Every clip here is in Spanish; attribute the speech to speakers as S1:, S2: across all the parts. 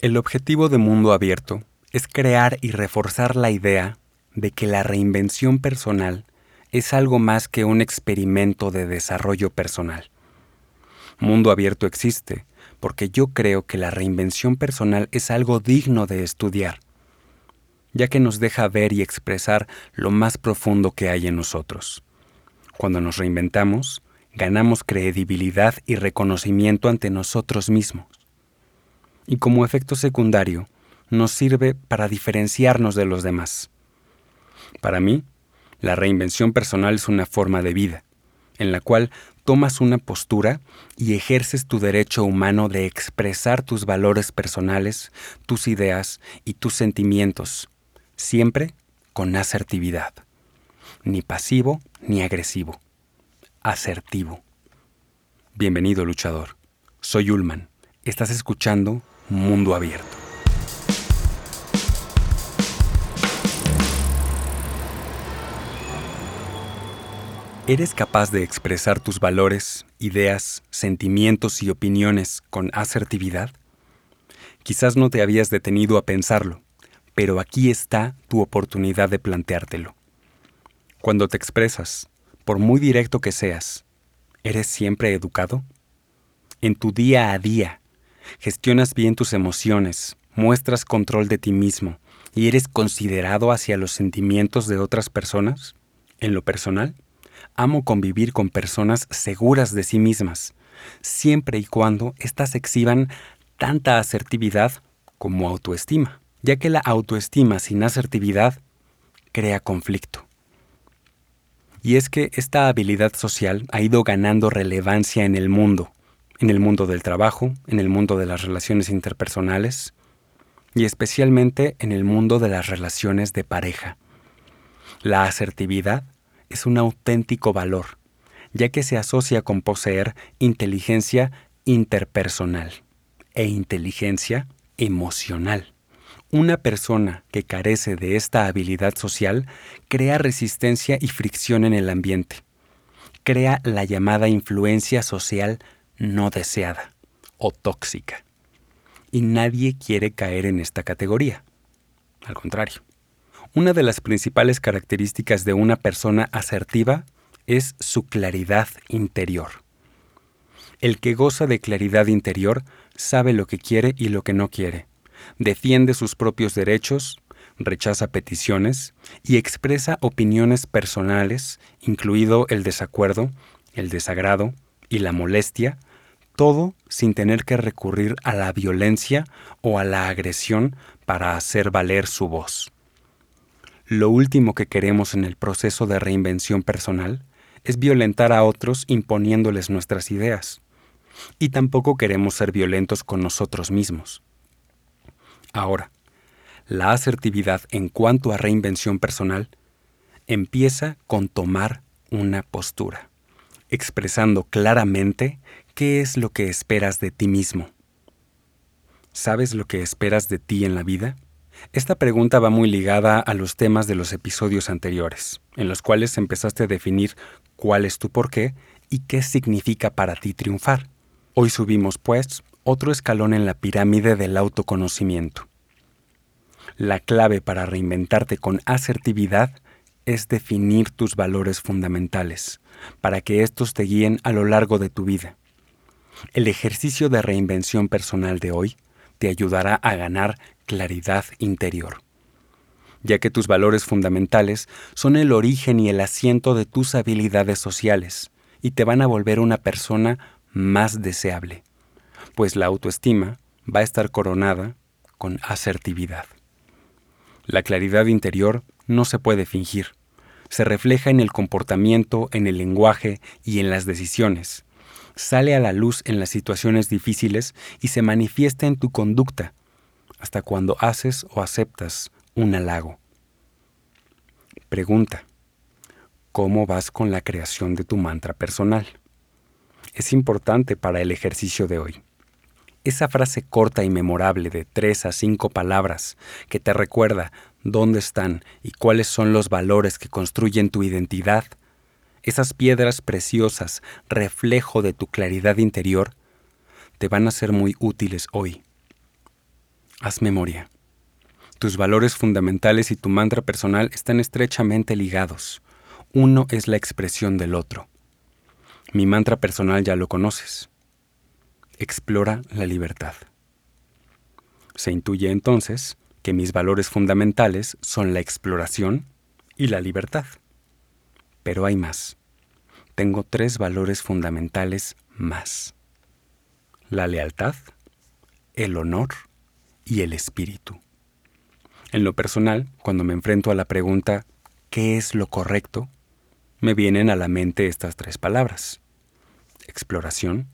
S1: El objetivo de Mundo Abierto es crear y reforzar la idea de que la reinvención personal es algo más que un experimento de desarrollo personal. Mundo Abierto existe porque yo creo que la reinvención personal es algo digno de estudiar, ya que nos deja ver y expresar lo más profundo que hay en nosotros. Cuando nos reinventamos, ganamos credibilidad y reconocimiento ante nosotros mismos y como efecto secundario nos sirve para diferenciarnos de los demás. Para mí, la reinvención personal es una forma de vida, en la cual tomas una postura y ejerces tu derecho humano de expresar tus valores personales, tus ideas y tus sentimientos, siempre con asertividad. Ni pasivo ni agresivo. Asertivo. Bienvenido luchador. Soy Ulman. Estás escuchando Mundo Abierto. ¿Eres capaz de expresar tus valores, ideas, sentimientos y opiniones con asertividad? Quizás no te habías detenido a pensarlo, pero aquí está tu oportunidad de planteártelo. Cuando te expresas, por muy directo que seas, ¿eres siempre educado? En tu día a día, gestionas bien tus emociones, muestras control de ti mismo y eres considerado hacia los sentimientos de otras personas? En lo personal, amo convivir con personas seguras de sí mismas, siempre y cuando éstas exhiban tanta asertividad como autoestima, ya que la autoestima sin asertividad crea conflicto. Y es que esta habilidad social ha ido ganando relevancia en el mundo, en el mundo del trabajo, en el mundo de las relaciones interpersonales y especialmente en el mundo de las relaciones de pareja. La asertividad es un auténtico valor, ya que se asocia con poseer inteligencia interpersonal e inteligencia emocional. Una persona que carece de esta habilidad social crea resistencia y fricción en el ambiente. Crea la llamada influencia social no deseada o tóxica. Y nadie quiere caer en esta categoría. Al contrario, una de las principales características de una persona asertiva es su claridad interior. El que goza de claridad interior sabe lo que quiere y lo que no quiere, defiende sus propios derechos, rechaza peticiones y expresa opiniones personales, incluido el desacuerdo, el desagrado y la molestia, todo sin tener que recurrir a la violencia o a la agresión para hacer valer su voz. Lo último que queremos en el proceso de reinvención personal es violentar a otros imponiéndoles nuestras ideas. Y tampoco queremos ser violentos con nosotros mismos. Ahora, la asertividad en cuanto a reinvención personal empieza con tomar una postura, expresando claramente ¿Qué es lo que esperas de ti mismo? ¿Sabes lo que esperas de ti en la vida? Esta pregunta va muy ligada a los temas de los episodios anteriores, en los cuales empezaste a definir cuál es tu porqué y qué significa para ti triunfar. Hoy subimos, pues, otro escalón en la pirámide del autoconocimiento. La clave para reinventarte con asertividad es definir tus valores fundamentales, para que estos te guíen a lo largo de tu vida. El ejercicio de reinvención personal de hoy te ayudará a ganar claridad interior, ya que tus valores fundamentales son el origen y el asiento de tus habilidades sociales y te van a volver una persona más deseable, pues la autoestima va a estar coronada con asertividad. La claridad interior no se puede fingir, se refleja en el comportamiento, en el lenguaje y en las decisiones sale a la luz en las situaciones difíciles y se manifiesta en tu conducta, hasta cuando haces o aceptas un halago. Pregunta. ¿Cómo vas con la creación de tu mantra personal? Es importante para el ejercicio de hoy. Esa frase corta y memorable de tres a cinco palabras que te recuerda dónde están y cuáles son los valores que construyen tu identidad esas piedras preciosas, reflejo de tu claridad interior, te van a ser muy útiles hoy. Haz memoria. Tus valores fundamentales y tu mantra personal están estrechamente ligados. Uno es la expresión del otro. Mi mantra personal ya lo conoces. Explora la libertad. Se intuye entonces que mis valores fundamentales son la exploración y la libertad. Pero hay más. Tengo tres valores fundamentales más. La lealtad, el honor y el espíritu. En lo personal, cuando me enfrento a la pregunta ¿qué es lo correcto? me vienen a la mente estas tres palabras. Exploración,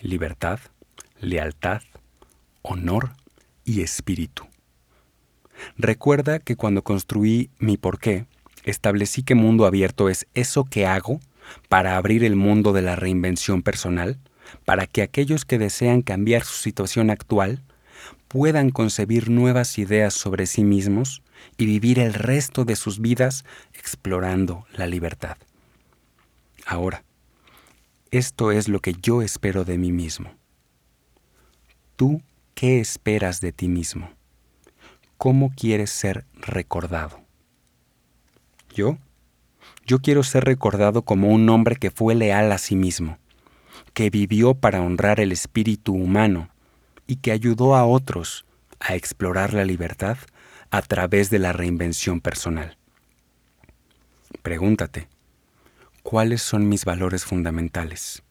S1: libertad, lealtad, honor y espíritu. Recuerda que cuando construí mi porqué, establecí que mundo abierto es eso que hago para abrir el mundo de la reinvención personal, para que aquellos que desean cambiar su situación actual puedan concebir nuevas ideas sobre sí mismos y vivir el resto de sus vidas explorando la libertad. Ahora, esto es lo que yo espero de mí mismo. ¿Tú qué esperas de ti mismo? ¿Cómo quieres ser recordado? ¿Yo? Yo quiero ser recordado como un hombre que fue leal a sí mismo, que vivió para honrar el espíritu humano y que ayudó a otros a explorar la libertad a través de la reinvención personal. Pregúntate, ¿cuáles son mis valores fundamentales?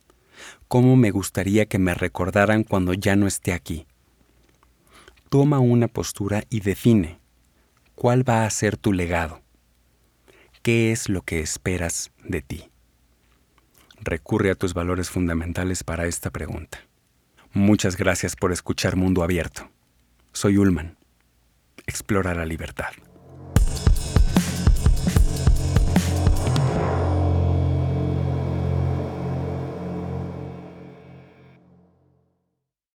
S1: ¿Cómo me gustaría que me recordaran cuando ya no esté aquí? toma una postura y define cuál va a ser tu legado. ¿Qué es lo que esperas de ti? Recurre a tus valores fundamentales para esta pregunta. Muchas gracias por escuchar Mundo Abierto. Soy Ulman. Explora la libertad.